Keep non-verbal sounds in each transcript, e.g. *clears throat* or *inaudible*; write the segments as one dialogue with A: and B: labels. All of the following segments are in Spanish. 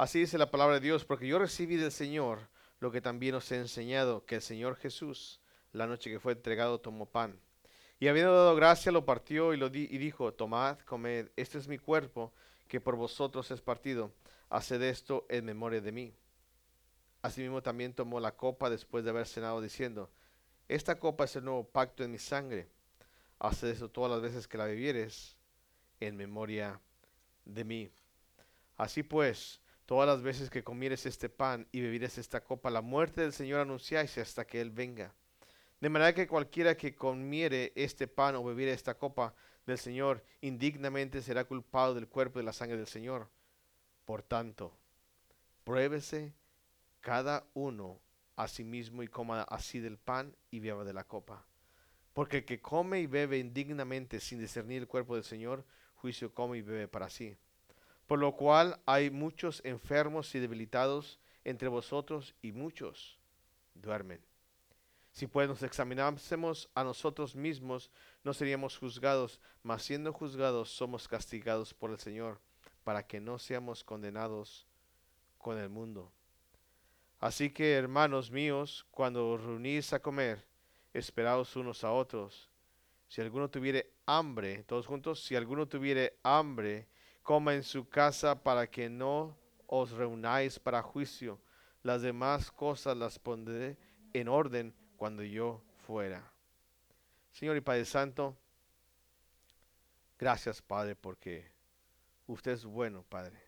A: Así dice la palabra de Dios, porque yo recibí del Señor lo que también os he enseñado, que el Señor Jesús, la noche que fue entregado, tomó pan. Y habiendo dado gracia, lo partió y, lo di y dijo, tomad, comed, este es mi cuerpo, que por vosotros es partido. Haced esto en memoria de mí. Asimismo también tomó la copa después de haber cenado, diciendo, esta copa es el nuevo pacto en mi sangre. Haced esto todas las veces que la bebieres en memoria de mí. Así pues, todas las veces que comieres este pan y bebieres esta copa, la muerte del Señor anunciáis hasta que Él venga. De manera que cualquiera que comiere este pan o bebiere esta copa del Señor indignamente será culpado del cuerpo y de la sangre del Señor. Por tanto, pruébese cada uno a sí mismo y coma así del pan y beba de la copa. Porque el que come y bebe indignamente sin discernir el cuerpo del Señor, juicio come y bebe para sí. Por lo cual hay muchos enfermos y debilitados entre vosotros y muchos duermen. Si pues nos examinásemos a nosotros mismos, no seríamos juzgados, mas siendo juzgados somos castigados por el Señor, para que no seamos condenados con el mundo. Así que, hermanos míos, cuando os reunís a comer, esperaos unos a otros. Si alguno tuviere hambre, todos juntos, si alguno tuviere hambre, coma en su casa para que no os reunáis para juicio. Las demás cosas las pondré en orden cuando yo fuera. Señor y Padre Santo, gracias Padre porque usted es bueno, Padre.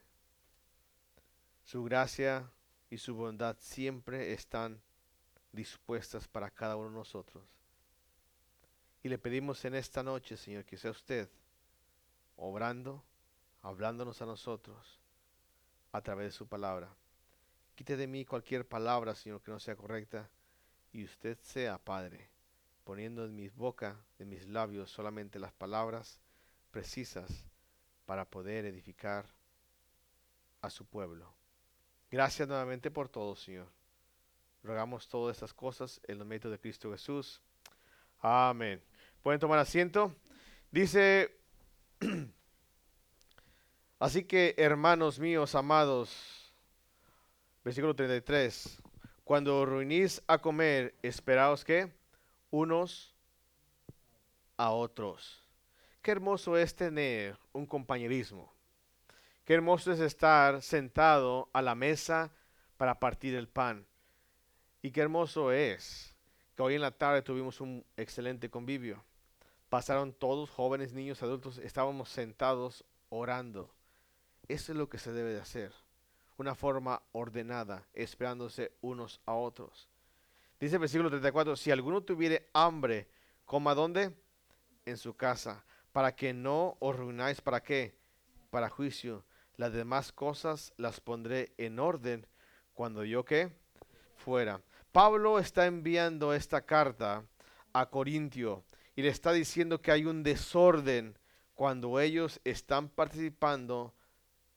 A: Su gracia y su bondad siempre están dispuestas para cada uno de nosotros. Y le pedimos en esta noche, Señor, que sea usted obrando, hablándonos a nosotros a través de su palabra. Quite de mí cualquier palabra, Señor, que no sea correcta, y usted sea, Padre, poniendo en mi boca, en mis labios, solamente las palabras precisas para poder edificar a su pueblo. Gracias nuevamente por todo, Señor. Rogamos todas estas cosas en los méritos de Cristo Jesús. Amén. Pueden tomar asiento. Dice, *clears throat* así que hermanos míos amados, versículo 33, cuando reunís a comer, esperaos que unos a otros. Qué hermoso es tener un compañerismo. Qué hermoso es estar sentado a la mesa para partir el pan. Y qué hermoso es que hoy en la tarde tuvimos un excelente convivio. Pasaron todos, jóvenes, niños, adultos, estábamos sentados orando. Eso es lo que se debe de hacer. Una forma ordenada, esperándose unos a otros. Dice el versículo 34, si alguno tuviere hambre, coma dónde? En su casa, para que no os reunáis para qué? Para juicio. Las demás cosas las pondré en orden cuando yo que fuera. Pablo está enviando esta carta a Corintio y le está diciendo que hay un desorden cuando ellos están participando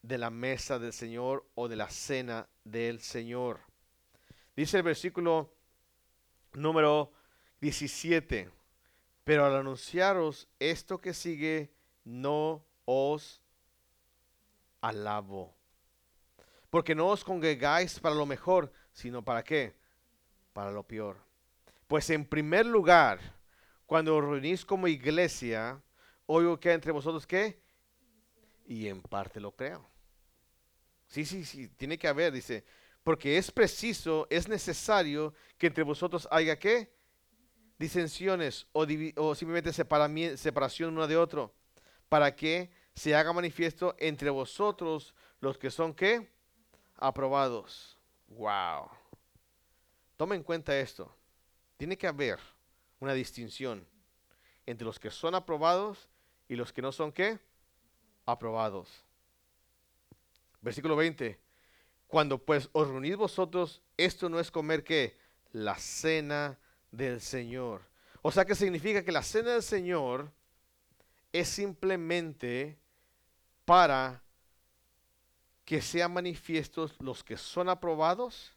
A: de la mesa del Señor o de la cena del Señor. Dice el versículo número 17, pero al anunciaros esto que sigue, no os alabo. Porque no os congregáis para lo mejor, sino para qué? Para lo peor. Pues en primer lugar, cuando os reunís como iglesia, oigo que entre vosotros qué? Y en parte lo creo. Sí, sí, sí, tiene que haber, dice, porque es preciso, es necesario que entre vosotros haya qué? Disensiones o, o simplemente separación uno de otro, para que se haga manifiesto entre vosotros los que son qué? Aprobados. Wow. Toma en cuenta esto. Tiene que haber una distinción entre los que son aprobados y los que no son qué? Aprobados. Versículo 20. Cuando pues os reunís vosotros, esto no es comer qué? La cena del Señor. O sea que significa que la cena del Señor es simplemente para que sean manifiestos los que son aprobados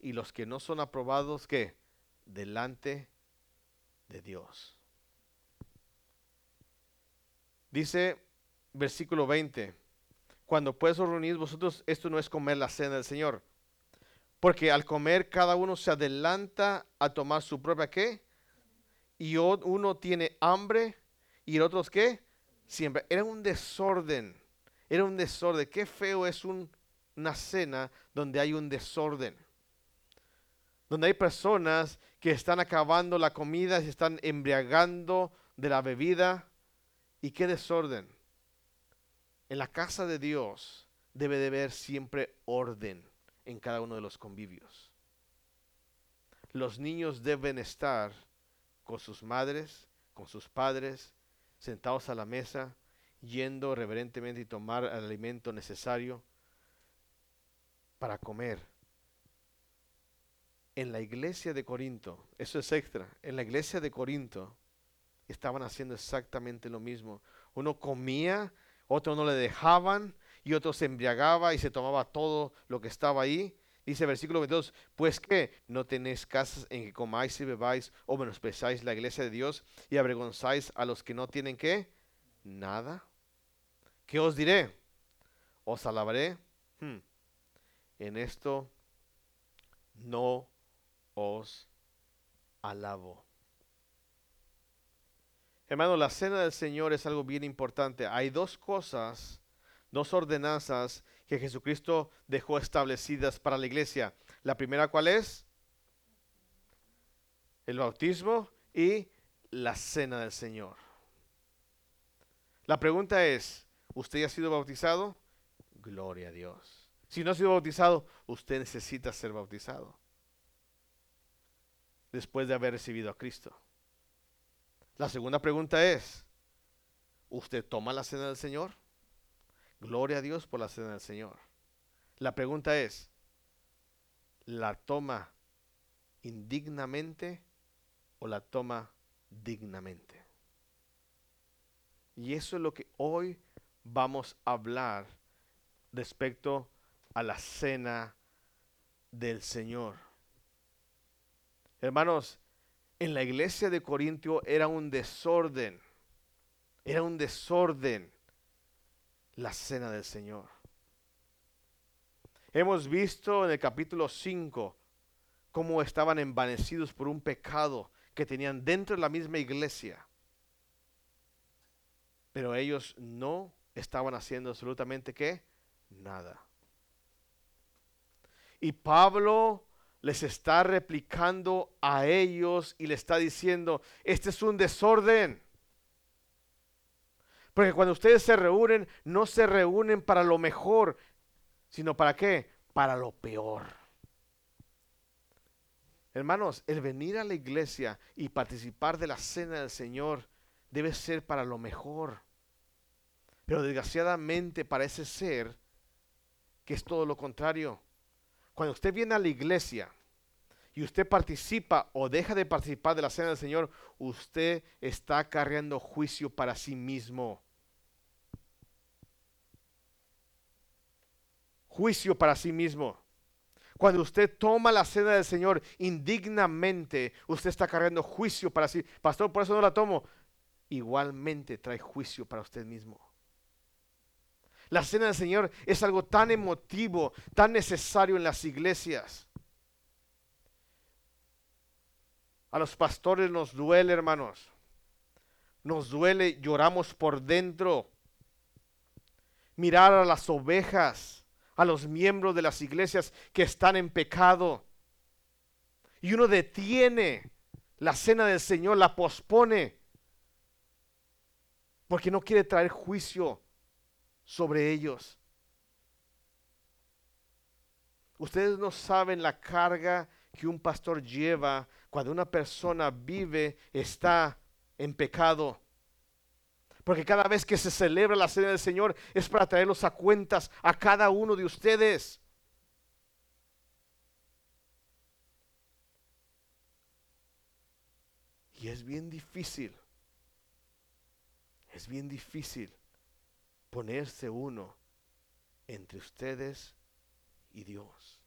A: y los que no son aprobados que delante de Dios. Dice versículo 20, cuando pues os reunís vosotros, esto no es comer la cena del Señor. Porque al comer cada uno se adelanta a tomar su propia qué. Y uno tiene hambre y el otro qué. Siempre. Era un desorden. Era un desorden. Qué feo es una cena donde hay un desorden. Donde hay personas que están acabando la comida, se están embriagando de la bebida. Y qué desorden. En la casa de Dios debe de haber siempre orden en cada uno de los convivios. Los niños deben estar con sus madres, con sus padres, sentados a la mesa, yendo reverentemente y tomar el alimento necesario para comer. En la iglesia de Corinto, eso es extra, en la iglesia de Corinto estaban haciendo exactamente lo mismo. Uno comía, otro no le dejaban y otro se embriagaba y se tomaba todo lo que estaba ahí. Dice versículo 22, pues que no tenéis casas en que comáis y bebáis o menospreciáis la iglesia de Dios y avergonzáis a los que no tienen qué? Nada. ¿Qué os diré? ¿Os alabaré? Hmm. En esto no os alabo. Hermano, la cena del Señor es algo bien importante. Hay dos cosas, dos ordenanzas que Jesucristo dejó establecidas para la iglesia. La primera, ¿cuál es? El bautismo y la cena del Señor. La pregunta es, ¿usted ya ha sido bautizado? Gloria a Dios. Si no ha sido bautizado, usted necesita ser bautizado después de haber recibido a Cristo. La segunda pregunta es, ¿usted toma la cena del Señor? Gloria a Dios por la cena del Señor. La pregunta es, ¿la toma indignamente o la toma dignamente? Y eso es lo que hoy vamos a hablar respecto a la cena del Señor. Hermanos, en la iglesia de Corintio era un desorden. Era un desorden la cena del Señor. Hemos visto en el capítulo 5 cómo estaban envanecidos por un pecado que tenían dentro de la misma iglesia. Pero ellos no estaban haciendo absolutamente qué? Nada. Y Pablo les está replicando a ellos y le está diciendo, este es un desorden. Porque cuando ustedes se reúnen, no se reúnen para lo mejor, sino para qué? Para lo peor. Hermanos, el venir a la iglesia y participar de la cena del Señor debe ser para lo mejor. Pero desgraciadamente parece ser que es todo lo contrario. Cuando usted viene a la iglesia y usted participa o deja de participar de la cena del Señor, usted está acarreando juicio para sí mismo. Juicio para sí mismo. Cuando usted toma la cena del Señor indignamente, usted está cargando juicio para sí. Pastor, por eso no la tomo. Igualmente trae juicio para usted mismo. La cena del Señor es algo tan emotivo, tan necesario en las iglesias. A los pastores nos duele, hermanos. Nos duele, lloramos por dentro. Mirar a las ovejas, a los miembros de las iglesias que están en pecado. Y uno detiene la cena del Señor, la pospone, porque no quiere traer juicio sobre ellos. Ustedes no saben la carga que un pastor lleva cuando una persona vive, está en pecado. Porque cada vez que se celebra la cena del Señor es para traerlos a cuentas a cada uno de ustedes. Y es bien difícil. Es bien difícil ponerse uno entre ustedes y Dios.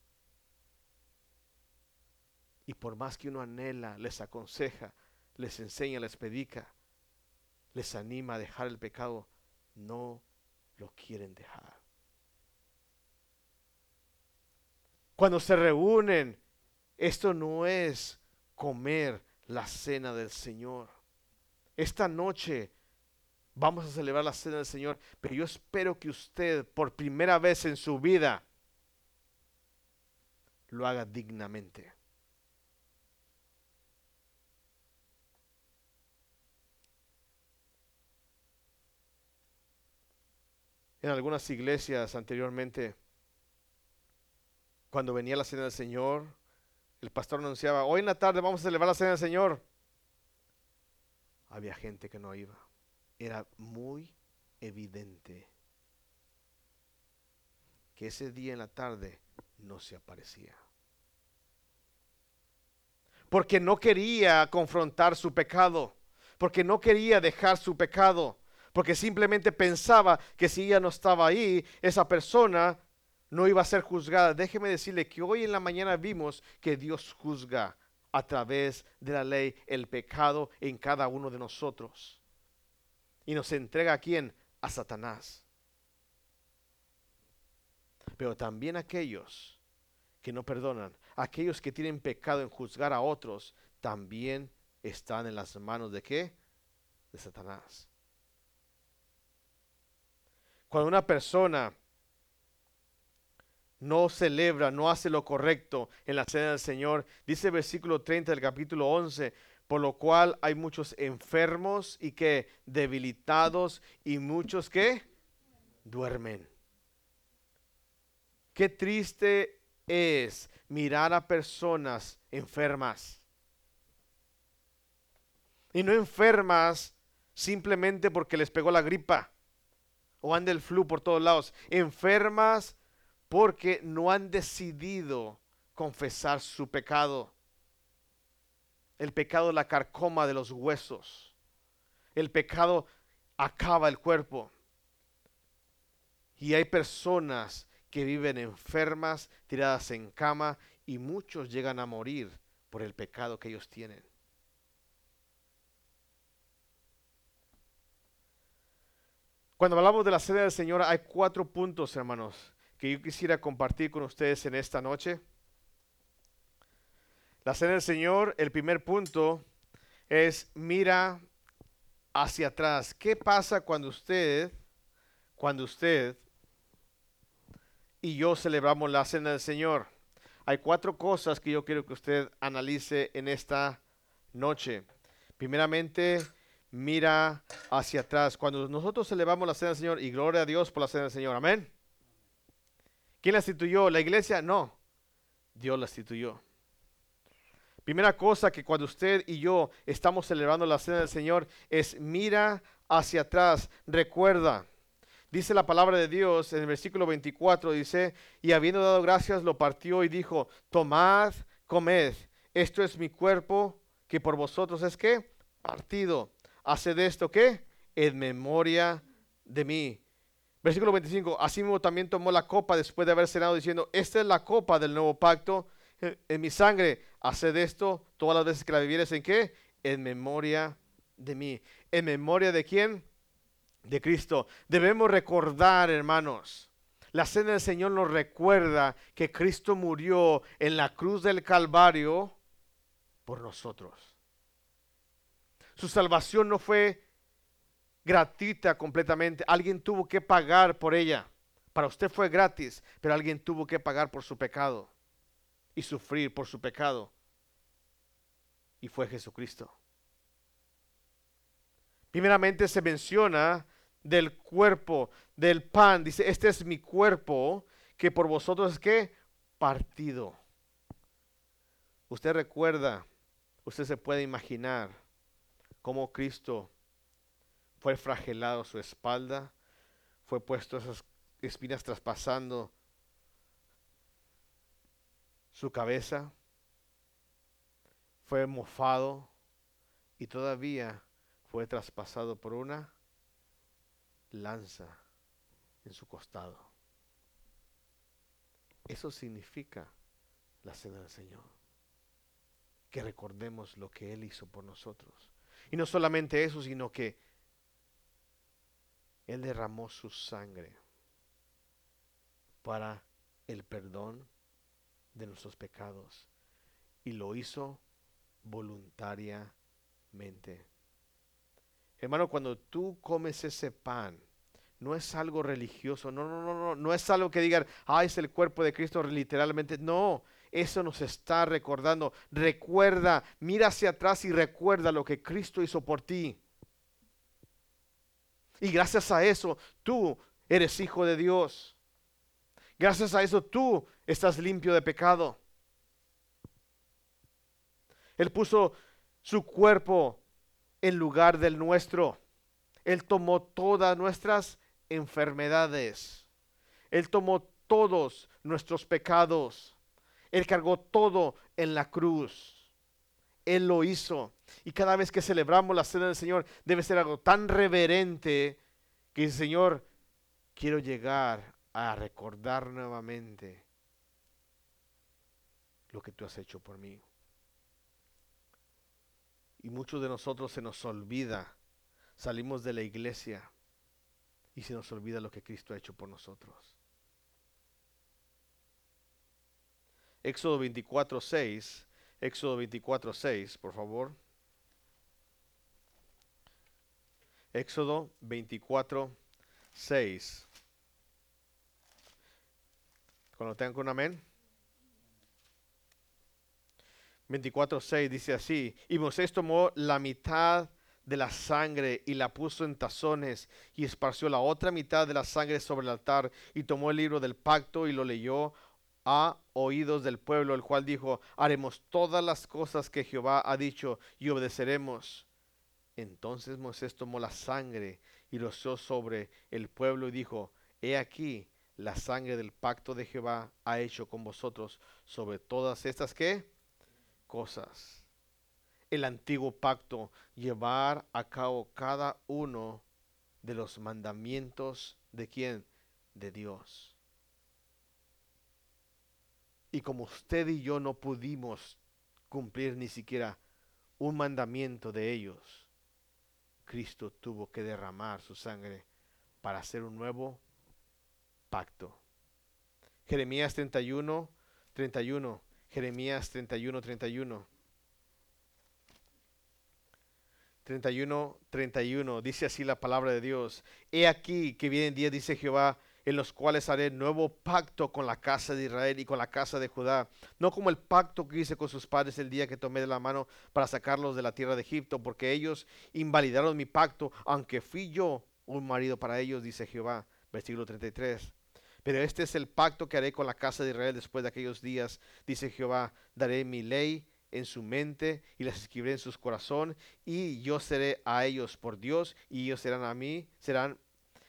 A: Y por más que uno anhela, les aconseja, les enseña, les predica, les anima a dejar el pecado, no lo quieren dejar. Cuando se reúnen, esto no es comer la cena del Señor. Esta noche vamos a celebrar la cena del Señor, pero yo espero que usted por primera vez en su vida lo haga dignamente. En algunas iglesias anteriormente, cuando venía la cena del Señor, el pastor anunciaba, hoy en la tarde vamos a celebrar la cena del Señor. Había gente que no iba. Era muy evidente que ese día en la tarde no se aparecía. Porque no quería confrontar su pecado, porque no quería dejar su pecado, porque simplemente pensaba que si ella no estaba ahí, esa persona no iba a ser juzgada. Déjeme decirle que hoy en la mañana vimos que Dios juzga a través de la ley el pecado en cada uno de nosotros. Y nos entrega a quién? A Satanás. Pero también aquellos que no perdonan, aquellos que tienen pecado en juzgar a otros, también están en las manos de qué? De Satanás. Cuando una persona no celebra, no hace lo correcto en la cena del Señor. Dice el versículo 30 del capítulo 11, por lo cual hay muchos enfermos y que debilitados y muchos que duermen. Qué triste es mirar a personas enfermas. Y no enfermas simplemente porque les pegó la gripa o anda el flu por todos lados. Enfermas porque no han decidido confesar su pecado. El pecado la carcoma de los huesos. El pecado acaba el cuerpo. Y hay personas que viven enfermas, tiradas en cama, y muchos llegan a morir por el pecado que ellos tienen. Cuando hablamos de la sede del Señor hay cuatro puntos, hermanos, que yo quisiera compartir con ustedes en esta noche. La cena del Señor, el primer punto es mira hacia atrás. ¿Qué pasa cuando usted, cuando usted y yo celebramos la cena del Señor? Hay cuatro cosas que yo quiero que usted analice en esta noche. Primeramente, mira hacia atrás. Cuando nosotros celebramos la cena del Señor y gloria a Dios por la cena del Señor. Amén. ¿Quién la instituyó? ¿La iglesia? No. Dios la instituyó. Primera cosa que cuando usted y yo estamos celebrando la cena del Señor es mira hacia atrás, recuerda. Dice la palabra de Dios en el versículo 24, dice, y habiendo dado gracias lo partió y dijo, tomad, comed, esto es mi cuerpo que por vosotros es que partido. Haced esto que en memoria de mí. Versículo 25, mismo también tomó la copa después de haber cenado diciendo, esta es la copa del nuevo pacto en mi sangre, haced esto todas las veces que la vivieres en qué? En memoria de mí. ¿En memoria de quién? De Cristo. Debemos recordar, hermanos. La cena del Señor nos recuerda que Cristo murió en la cruz del Calvario por nosotros. Su salvación no fue gratuita completamente. Alguien tuvo que pagar por ella. Para usted fue gratis, pero alguien tuvo que pagar por su pecado y sufrir por su pecado. Y fue Jesucristo. Primeramente se menciona del cuerpo, del pan. Dice, este es mi cuerpo que por vosotros es que partido. Usted recuerda, usted se puede imaginar cómo Cristo fue fragelado su espalda, fue puesto esas espinas traspasando su cabeza, fue mofado y todavía fue traspasado por una lanza en su costado. Eso significa la cena del Señor. Que recordemos lo que Él hizo por nosotros. Y no solamente eso, sino que él derramó su sangre para el perdón de nuestros pecados. Y lo hizo voluntariamente. Hermano, cuando tú comes ese pan, no es algo religioso, no, no, no, no, no es algo que digan, ah, es el cuerpo de Cristo literalmente, no, eso nos está recordando, recuerda, mira hacia atrás y recuerda lo que Cristo hizo por ti. Y gracias a eso, tú eres hijo de Dios. Gracias a eso, tú estás limpio de pecado. Él puso su cuerpo en lugar del nuestro. Él tomó todas nuestras enfermedades. Él tomó todos nuestros pecados. Él cargó todo en la cruz. Él lo hizo. Y cada vez que celebramos la cena del Señor debe ser algo tan reverente que el Señor, quiero llegar a recordar nuevamente lo que tú has hecho por mí. Y muchos de nosotros se nos olvida, salimos de la iglesia y se nos olvida lo que Cristo ha hecho por nosotros. Éxodo 24, 6. Éxodo 24, 6, por favor. Éxodo 24, 6. Cuando tengan con amén. 24, 6 dice así, y Moisés tomó la mitad de la sangre y la puso en tazones y esparció la otra mitad de la sangre sobre el altar y tomó el libro del pacto y lo leyó a oídos del pueblo, el cual dijo, haremos todas las cosas que Jehová ha dicho y obedeceremos. Entonces Moisés tomó la sangre y lo sobre el pueblo y dijo, he aquí, la sangre del pacto de Jehová ha hecho con vosotros sobre todas estas qué cosas el antiguo pacto, llevar a cabo cada uno de los mandamientos de quién? De Dios. Y como usted y yo no pudimos cumplir ni siquiera un mandamiento de ellos, Cristo tuvo que derramar su sangre para hacer un nuevo pacto. Jeremías 31, 31. Jeremías 31, 31. 31, 31, dice así la palabra de Dios. He aquí que vienen días, dice Jehová, en los cuales haré nuevo pacto con la casa de Israel y con la casa de Judá, no como el pacto que hice con sus padres el día que tomé de la mano para sacarlos de la tierra de Egipto, porque ellos invalidaron mi pacto, aunque fui yo un marido para ellos, dice Jehová. Versículo 33. Pero este es el pacto que haré con la casa de Israel después de aquellos días, dice Jehová, daré mi ley en su mente y las escribiré en sus corazón y yo seré a ellos por Dios y ellos serán a mí, serán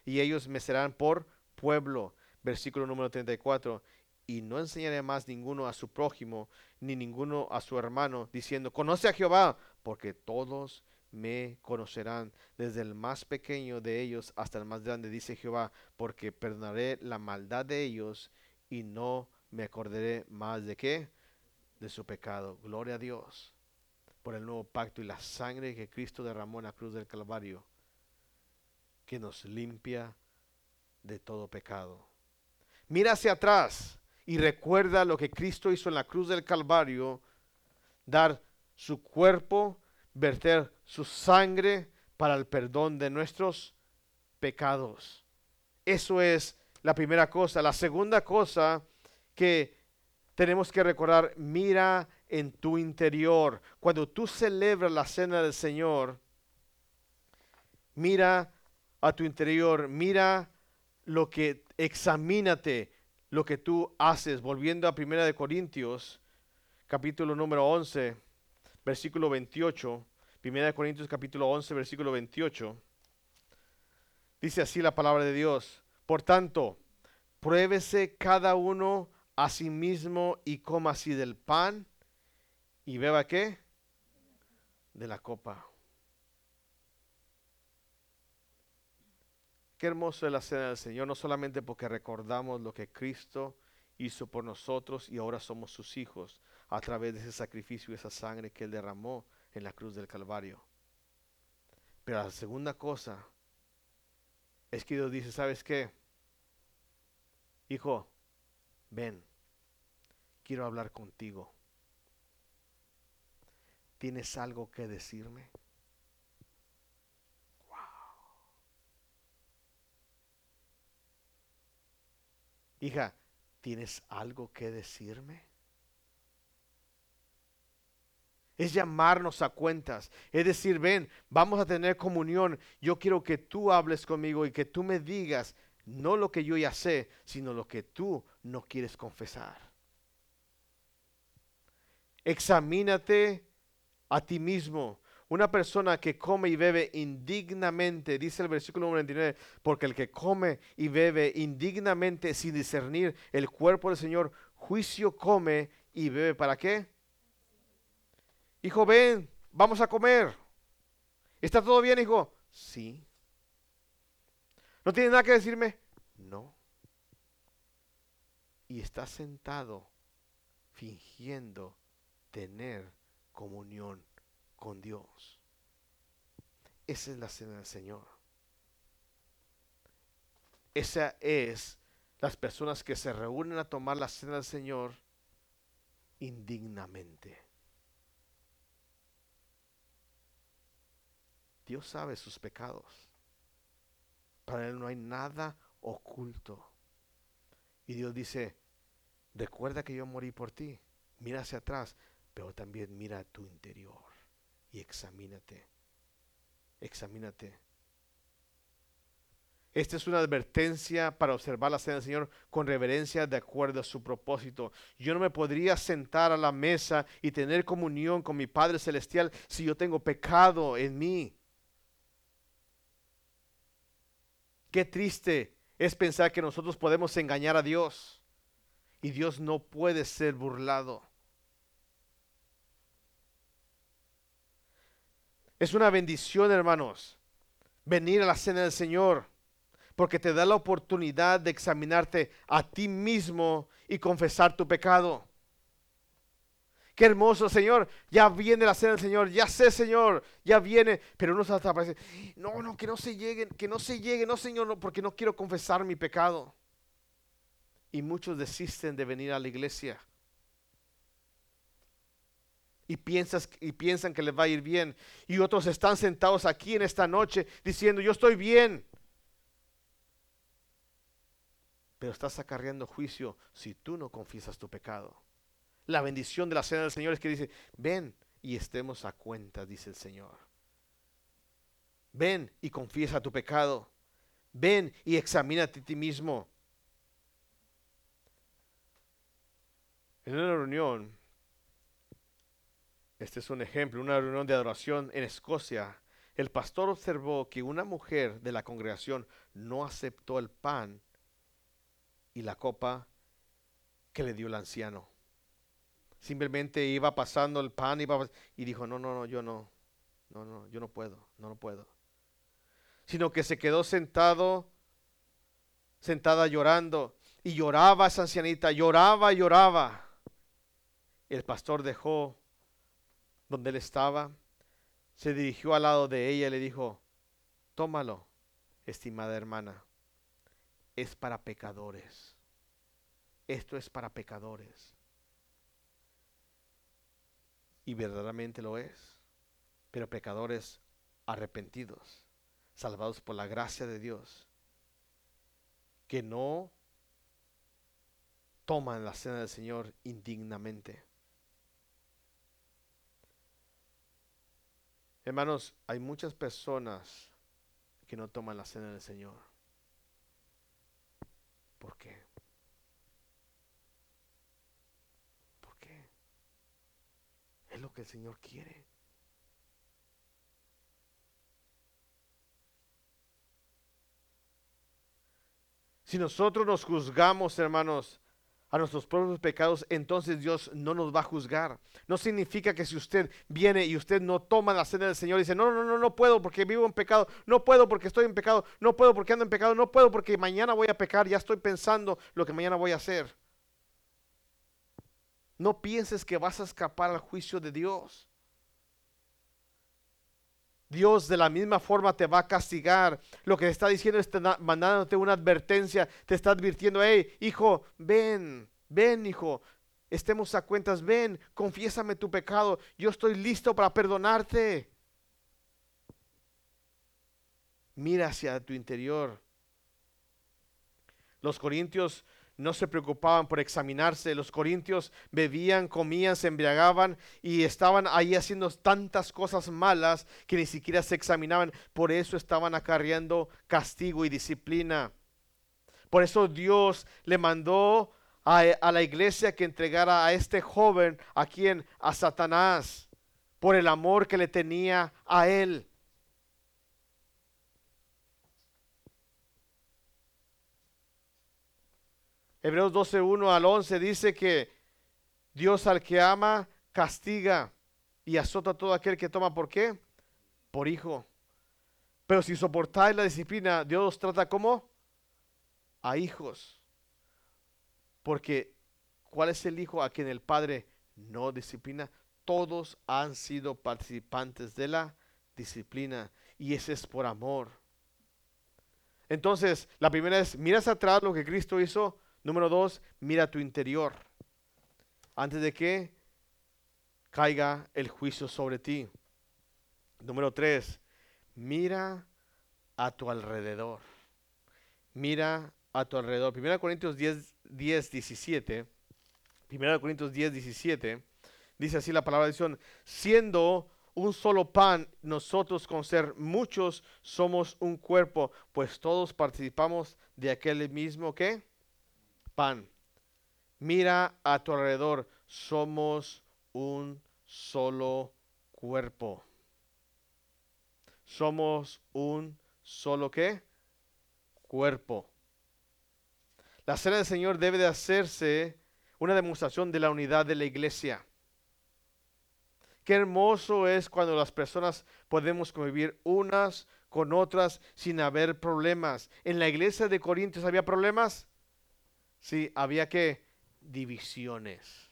A: y ellos me serán por pueblo. Versículo número 34. Y no enseñaré más ninguno a su prójimo, ni ninguno a su hermano, diciendo, conoce a Jehová, porque todos me conocerán, desde el más pequeño de ellos hasta el más grande, dice Jehová, porque perdonaré la maldad de ellos y no me acordaré más de qué? de su pecado. Gloria a Dios por el nuevo pacto y la sangre que Cristo derramó en la cruz del Calvario, que nos limpia de todo pecado. Mira hacia atrás y recuerda lo que Cristo hizo en la cruz del Calvario, dar su cuerpo, verter su sangre para el perdón de nuestros pecados. Eso es la primera cosa. La segunda cosa que tenemos que recordar, mira en tu interior. Cuando tú celebras la cena del Señor, mira a tu interior, mira lo que, examínate lo que tú haces. Volviendo a Primera de Corintios, capítulo número 11, versículo 28. Primera de Corintios, capítulo 11, versículo 28. Dice así la palabra de Dios. Por tanto, pruébese cada uno a sí mismo y coma así del pan y beba qué? De la copa. Qué hermoso es la cena del Señor, no solamente porque recordamos lo que Cristo hizo por nosotros y ahora somos sus hijos a través de ese sacrificio y esa sangre que Él derramó en la cruz del Calvario. Pero la segunda cosa es que Dios dice, ¿sabes qué? Hijo, ven, quiero hablar contigo. ¿Tienes algo que decirme? Hija, ¿tienes algo que decirme? Es llamarnos a cuentas. Es decir, ven, vamos a tener comunión. Yo quiero que tú hables conmigo y que tú me digas no lo que yo ya sé, sino lo que tú no quieres confesar. Examínate a ti mismo. Una persona que come y bebe indignamente, dice el versículo 99, porque el que come y bebe indignamente sin discernir el cuerpo del Señor, juicio come y bebe. ¿Para qué? Hijo, ven, vamos a comer. ¿Está todo bien, hijo? Sí. ¿No tiene nada que decirme? No. Y está sentado fingiendo tener comunión con Dios. Esa es la cena del Señor. Esa es las personas que se reúnen a tomar la cena del Señor indignamente. Dios sabe sus pecados. Para Él no hay nada oculto. Y Dios dice, recuerda que yo morí por ti. Mira hacia atrás, pero también mira a tu interior y examínate. Examínate. Esta es una advertencia para observar la cena del Señor con reverencia de acuerdo a su propósito. Yo no me podría sentar a la mesa y tener comunión con mi Padre Celestial si yo tengo pecado en mí. Qué triste es pensar que nosotros podemos engañar a Dios y Dios no puede ser burlado. Es una bendición, hermanos, venir a la cena del Señor, porque te da la oportunidad de examinarte a ti mismo y confesar tu pecado. Qué hermoso, Señor. Ya viene la cena del Señor. Ya sé, Señor. Ya viene. Pero uno hasta parece, no, no, que no se lleguen, que no se llegue, no, Señor, no, porque no quiero confesar mi pecado. Y muchos desisten de venir a la iglesia y, piensas, y piensan que les va a ir bien. Y otros están sentados aquí en esta noche diciendo, yo estoy bien. Pero estás acarreando juicio si tú no confiesas tu pecado. La bendición de la cena del Señor es que dice, ven y estemos a cuenta, dice el Señor. Ven y confiesa tu pecado. Ven y examínate a ti mismo. En una reunión este es un ejemplo, una reunión de adoración en Escocia. El pastor observó que una mujer de la congregación no aceptó el pan y la copa que le dio el anciano. Simplemente iba pasando el pan y dijo, no, no, no, yo no, no, no, yo no puedo, no, no puedo. Sino que se quedó sentado, sentada llorando. Y lloraba esa ancianita, lloraba, lloraba. El pastor dejó donde él estaba, se dirigió al lado de ella y le dijo, tómalo, estimada hermana, es para pecadores. Esto es para pecadores. Y verdaderamente lo es, pero pecadores arrepentidos, salvados por la gracia de Dios, que no toman la cena del Señor indignamente. Hermanos, hay muchas personas que no toman la cena del Señor. ¿Por qué? ¿Por qué? Es lo que el Señor quiere. Si nosotros nos juzgamos, hermanos, a nuestros propios pecados, entonces Dios no nos va a juzgar. No significa que si usted viene y usted no toma la cena del Señor y dice, no, no, no, no puedo porque vivo en pecado, no puedo porque estoy en pecado, no puedo porque ando en pecado, no puedo porque mañana voy a pecar, ya estoy pensando lo que mañana voy a hacer. No pienses que vas a escapar al juicio de Dios. Dios de la misma forma te va a castigar. Lo que está diciendo es mandándote una advertencia, te está advirtiendo, hey, hijo, ven, ven, hijo, estemos a cuentas, ven, confiésame tu pecado, yo estoy listo para perdonarte. Mira hacia tu interior. Los corintios no se preocupaban por examinarse. Los corintios bebían, comían, se embriagaban y estaban ahí haciendo tantas cosas malas que ni siquiera se examinaban. Por eso estaban acarreando castigo y disciplina. Por eso Dios le mandó a, a la iglesia que entregara a este joven, a quien, a Satanás, por el amor que le tenía a él. Hebreos 12, 1 al 11 dice que Dios al que ama castiga y azota a todo aquel que toma. ¿Por qué? Por hijo. Pero si soportáis la disciplina, Dios os trata como a hijos. Porque ¿cuál es el hijo a quien el padre no disciplina? Todos han sido participantes de la disciplina y ese es por amor. Entonces, la primera es, miras atrás lo que Cristo hizo Número dos, mira tu interior. Antes de que caiga el juicio sobre ti. Número tres, mira a tu alrededor. Mira a tu alrededor. 1 Corintios 10, 10 17. 1 Corintios 10, 17. Dice así la palabra de Dios. Siendo un solo pan, nosotros con ser muchos somos un cuerpo, pues todos participamos de aquel mismo que pan. Mira a tu alrededor, somos un solo cuerpo. Somos un solo qué? Cuerpo. La cena del Señor debe de hacerse una demostración de la unidad de la iglesia. Qué hermoso es cuando las personas podemos convivir unas con otras sin haber problemas. En la iglesia de Corintios había problemas. Sí, había que divisiones.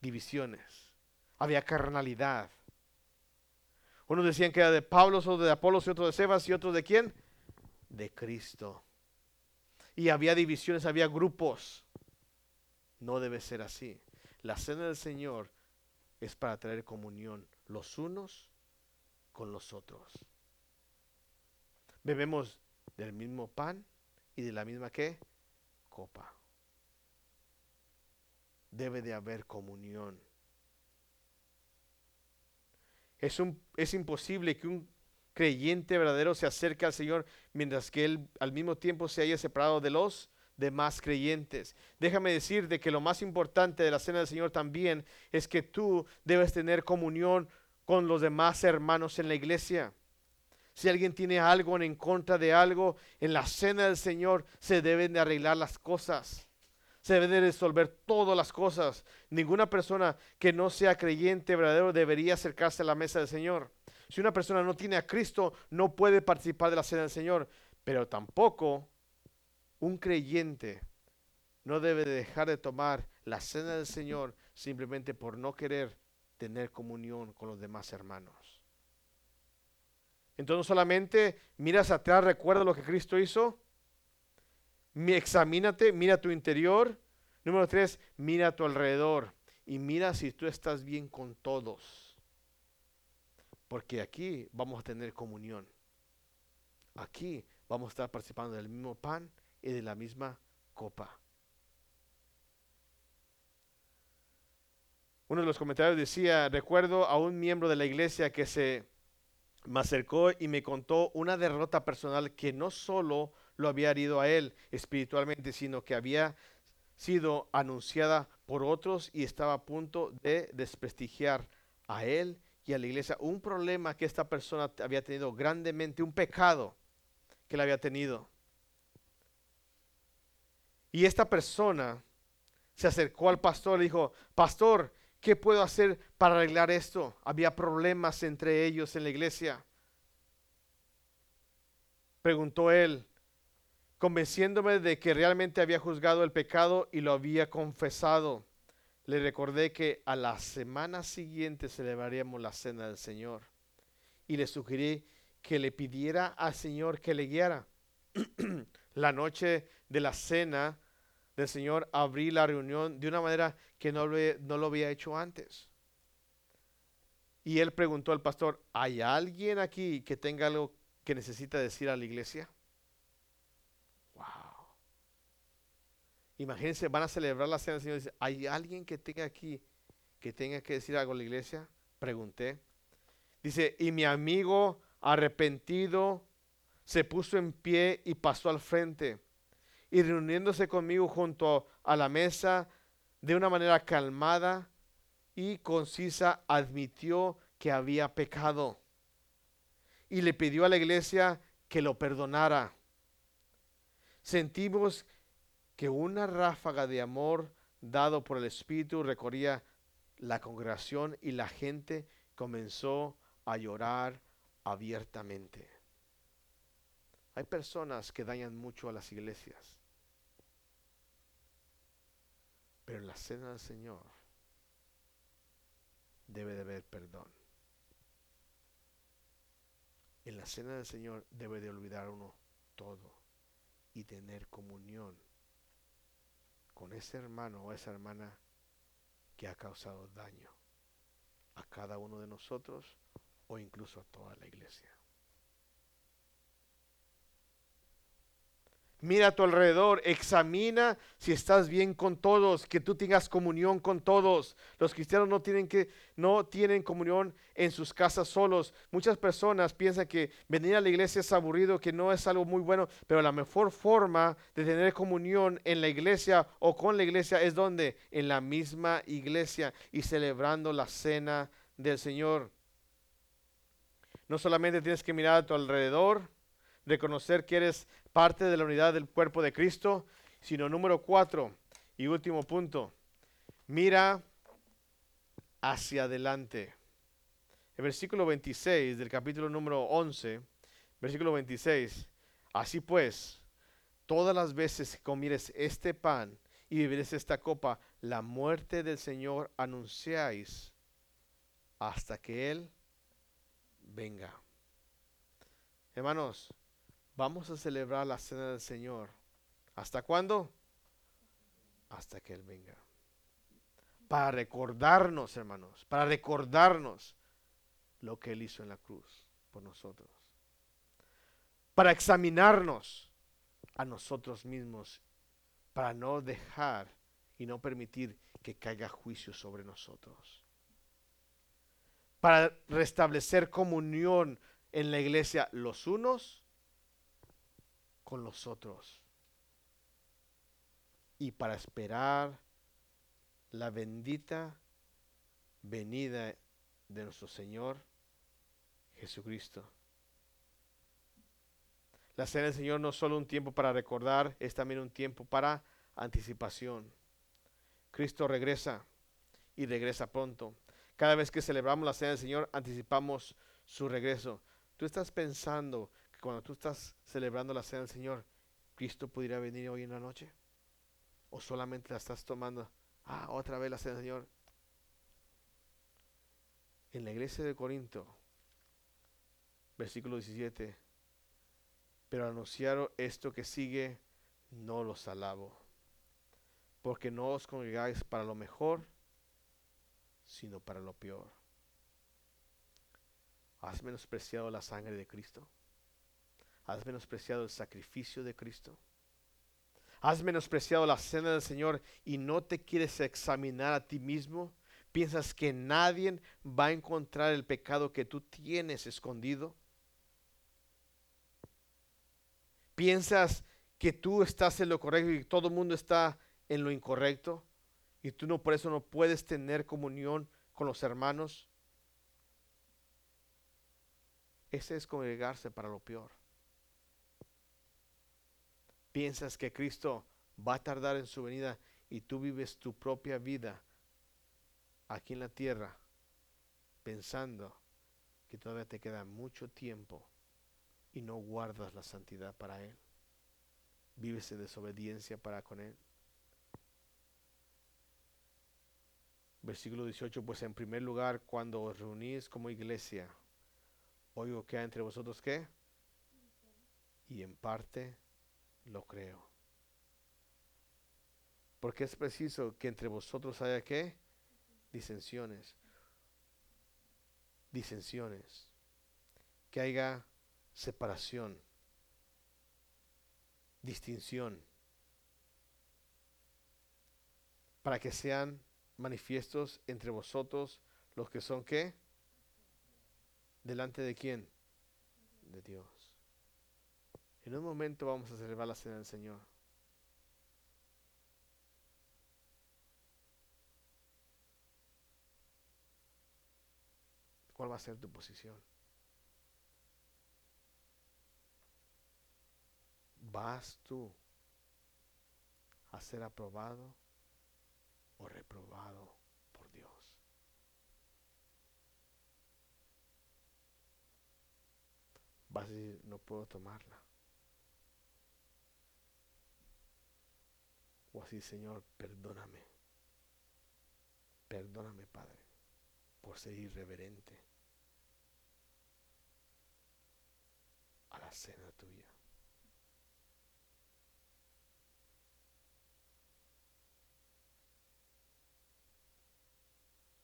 A: Divisiones. Había carnalidad. Unos decían que era de Pablo, otros de Apolos y otros de Sebas y otros de quién? De Cristo. Y había divisiones, había grupos. No debe ser así. La cena del Señor es para traer comunión los unos con los otros. Bebemos del mismo pan y de la misma qué? Copa. Debe de haber comunión. Es, es imposible que un creyente verdadero se acerque al Señor mientras que Él al mismo tiempo se haya separado de los demás creyentes. Déjame decir de que lo más importante de la cena del Señor también es que tú debes tener comunión con los demás hermanos en la iglesia. Si alguien tiene algo en contra de algo, en la cena del Señor se deben de arreglar las cosas. Se deben de resolver todas las cosas. Ninguna persona que no sea creyente verdadero debería acercarse a la mesa del Señor. Si una persona no tiene a Cristo, no puede participar de la cena del Señor. Pero tampoco un creyente no debe dejar de tomar la cena del Señor simplemente por no querer tener comunión con los demás hermanos. Entonces solamente miras atrás, recuerda lo que Cristo hizo. Examínate, mira tu interior. Número tres, mira a tu alrededor y mira si tú estás bien con todos. Porque aquí vamos a tener comunión. Aquí vamos a estar participando del mismo pan y de la misma copa. Uno de los comentarios decía, recuerdo a un miembro de la iglesia que se me acercó y me contó una derrota personal que no solo lo había herido a él espiritualmente, sino que había sido anunciada por otros y estaba a punto de desprestigiar a él y a la iglesia. Un problema que esta persona había tenido grandemente, un pecado que le había tenido. Y esta persona se acercó al pastor y dijo, pastor, ¿Qué puedo hacer para arreglar esto? Había problemas entre ellos en la iglesia. Preguntó él, convenciéndome de que realmente había juzgado el pecado y lo había confesado. Le recordé que a la semana siguiente celebraríamos la cena del Señor. Y le sugerí que le pidiera al Señor que le guiara. *clears throat* la noche de la cena del Señor abrir la reunión de una manera que no, no lo había hecho antes. Y él preguntó al pastor, ¿hay alguien aquí que tenga algo que necesita decir a la iglesia? Wow. Imagínense, van a celebrar la cena del Señor. Dice, ¿hay alguien que tenga aquí que tenga que decir algo a la iglesia? Pregunté. Dice, y mi amigo arrepentido se puso en pie y pasó al frente. Y reuniéndose conmigo junto a la mesa de una manera calmada y concisa, admitió que había pecado. Y le pidió a la iglesia que lo perdonara. Sentimos que una ráfaga de amor dado por el Espíritu recorría la congregación y la gente comenzó a llorar abiertamente. Hay personas que dañan mucho a las iglesias, pero en la cena del Señor debe de haber perdón. En la cena del Señor debe de olvidar uno todo y tener comunión con ese hermano o esa hermana que ha causado daño a cada uno de nosotros o incluso a toda la iglesia. Mira a tu alrededor, examina si estás bien con todos, que tú tengas comunión con todos. Los cristianos no tienen que no tienen comunión en sus casas solos. Muchas personas piensan que venir a la iglesia es aburrido, que no es algo muy bueno, pero la mejor forma de tener comunión en la iglesia o con la iglesia es donde en la misma iglesia y celebrando la cena del Señor. No solamente tienes que mirar a tu alrededor, reconocer que eres parte de la unidad del cuerpo de Cristo, sino número cuatro y último punto, mira hacia adelante. El versículo 26 del capítulo número 11, versículo 26, así pues, todas las veces que comieres este pan y bebieres esta copa, la muerte del Señor anunciáis hasta que Él venga. Hermanos, vamos a celebrar la cena del Señor. ¿Hasta cuándo? Hasta que Él venga. Para recordarnos, hermanos, para recordarnos lo que Él hizo en la cruz por nosotros. Para examinarnos a nosotros mismos, para no dejar y no permitir que caiga juicio sobre nosotros para restablecer comunión en la iglesia los unos con los otros y para esperar la bendita venida de nuestro Señor Jesucristo. La cena del Señor no es solo un tiempo para recordar, es también un tiempo para anticipación. Cristo regresa y regresa pronto. Cada vez que celebramos la cena del Señor, anticipamos su regreso. Tú estás pensando cuando tú estás celebrando la cena del Señor, Cristo pudiera venir hoy en la noche? ¿O solamente la estás tomando? Ah, otra vez la cena del Señor. En la iglesia de Corinto, versículo 17, pero anunciaron esto que sigue, no los alabo, porque no os congregáis para lo mejor, sino para lo peor. ¿Has menospreciado la sangre de Cristo? ¿Has menospreciado el sacrificio de Cristo? ¿Has menospreciado la cena del Señor y no te quieres examinar a ti mismo? ¿Piensas que nadie va a encontrar el pecado que tú tienes escondido? ¿Piensas que tú estás en lo correcto y todo el mundo está en lo incorrecto? y tú no por eso no puedes tener comunión con los hermanos. Ese es congregarse para lo peor. Piensas que Cristo va a tardar en su venida y tú vives tu propia vida aquí en la tierra pensando que todavía te queda mucho tiempo y no guardas la santidad para Él. Vives en desobediencia para con Él. Versículo 18, pues en primer lugar, cuando os reunís como iglesia, oigo que hay entre vosotros qué? Y en parte lo creo. Porque es preciso que entre vosotros haya qué? Disensiones. Disensiones. Que haya separación. Distinción. Para que sean manifiestos entre vosotros los que son qué? ¿Delante de quién? De Dios. En un momento vamos a celebrar la cena del Señor. ¿Cuál va a ser tu posición? ¿Vas tú a ser aprobado o reprobado por Dios? Vas a decir, no puedo tomarla. O así, Señor, perdóname. Perdóname, Padre, por ser irreverente a la cena tuya.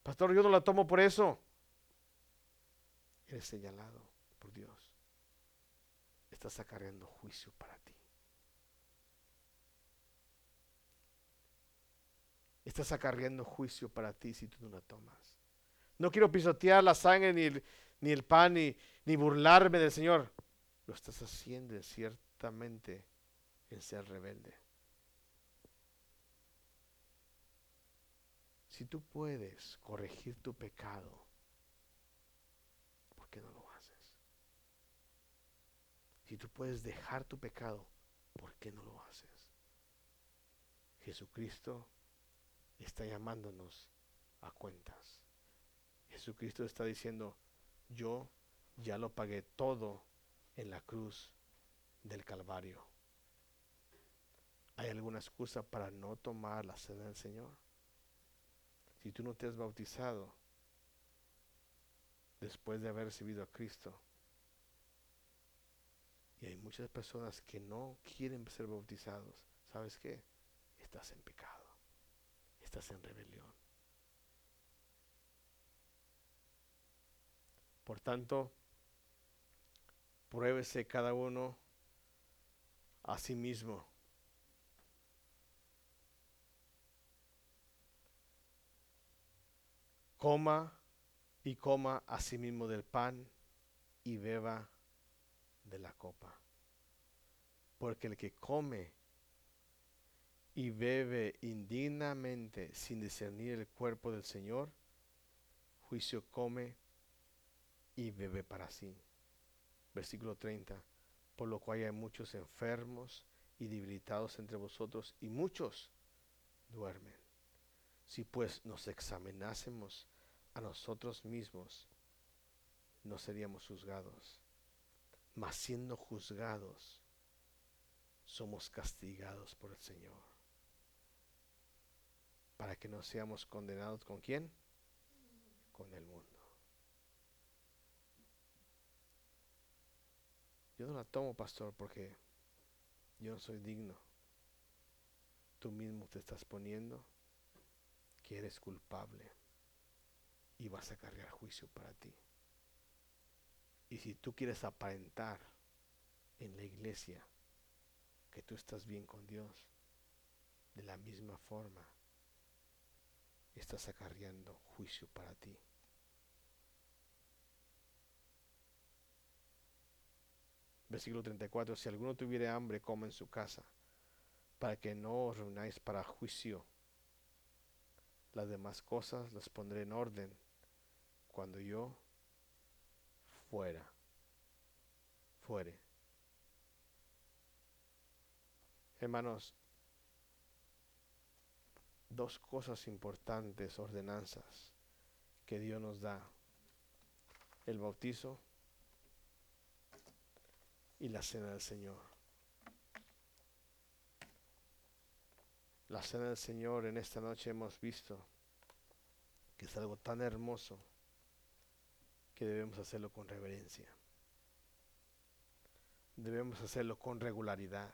A: Pastor, yo no la tomo por eso. Eres señalado por Dios. Estás acarreando juicio para ti. Estás acarreando juicio para ti si tú no la tomas. No quiero pisotear la sangre ni el, ni el pan ni, ni burlarme del Señor. Lo estás haciendo ciertamente en ser rebelde. Si tú puedes corregir tu pecado, ¿por qué no lo haces? Si tú puedes dejar tu pecado, ¿por qué no lo haces? Jesucristo está llamándonos a cuentas. Jesucristo está diciendo, yo ya lo pagué todo en la cruz del Calvario. ¿Hay alguna excusa para no tomar la cena del Señor? si tú no te has bautizado después de haber recibido a Cristo, y hay muchas personas que no quieren ser bautizados, ¿sabes qué? Estás en pecado, estás en rebelión. Por tanto, pruébese cada uno a sí mismo coma y coma asimismo del pan y beba de la copa. Porque el que come y bebe indignamente sin discernir el cuerpo del Señor, juicio come y bebe para sí. Versículo 30. Por lo cual hay muchos enfermos y debilitados entre vosotros y muchos duermen. Si pues nos examinásemos a nosotros mismos, no seríamos juzgados. Mas siendo juzgados, somos castigados por el Señor. Para que no seamos condenados con quién? Con el mundo. Yo no la tomo, pastor, porque yo no soy digno. Tú mismo te estás poniendo que eres culpable y vas a cargar juicio para ti. Y si tú quieres aparentar en la iglesia que tú estás bien con Dios, de la misma forma estás acarreando juicio para ti. Versículo 34, si alguno tuviere hambre, coma en su casa, para que no os reunáis para juicio. Las demás cosas las pondré en orden cuando yo fuera, fuere. Hermanos, dos cosas importantes, ordenanzas que Dios nos da. El bautizo y la cena del Señor. La cena del Señor en esta noche hemos visto que es algo tan hermoso que debemos hacerlo con reverencia. Debemos hacerlo con regularidad.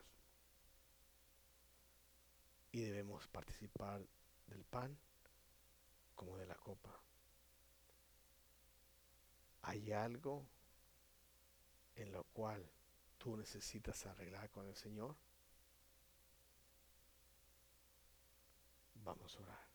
A: Y debemos participar del pan como de la copa. ¿Hay algo en lo cual tú necesitas arreglar con el Señor? Vamos a orar.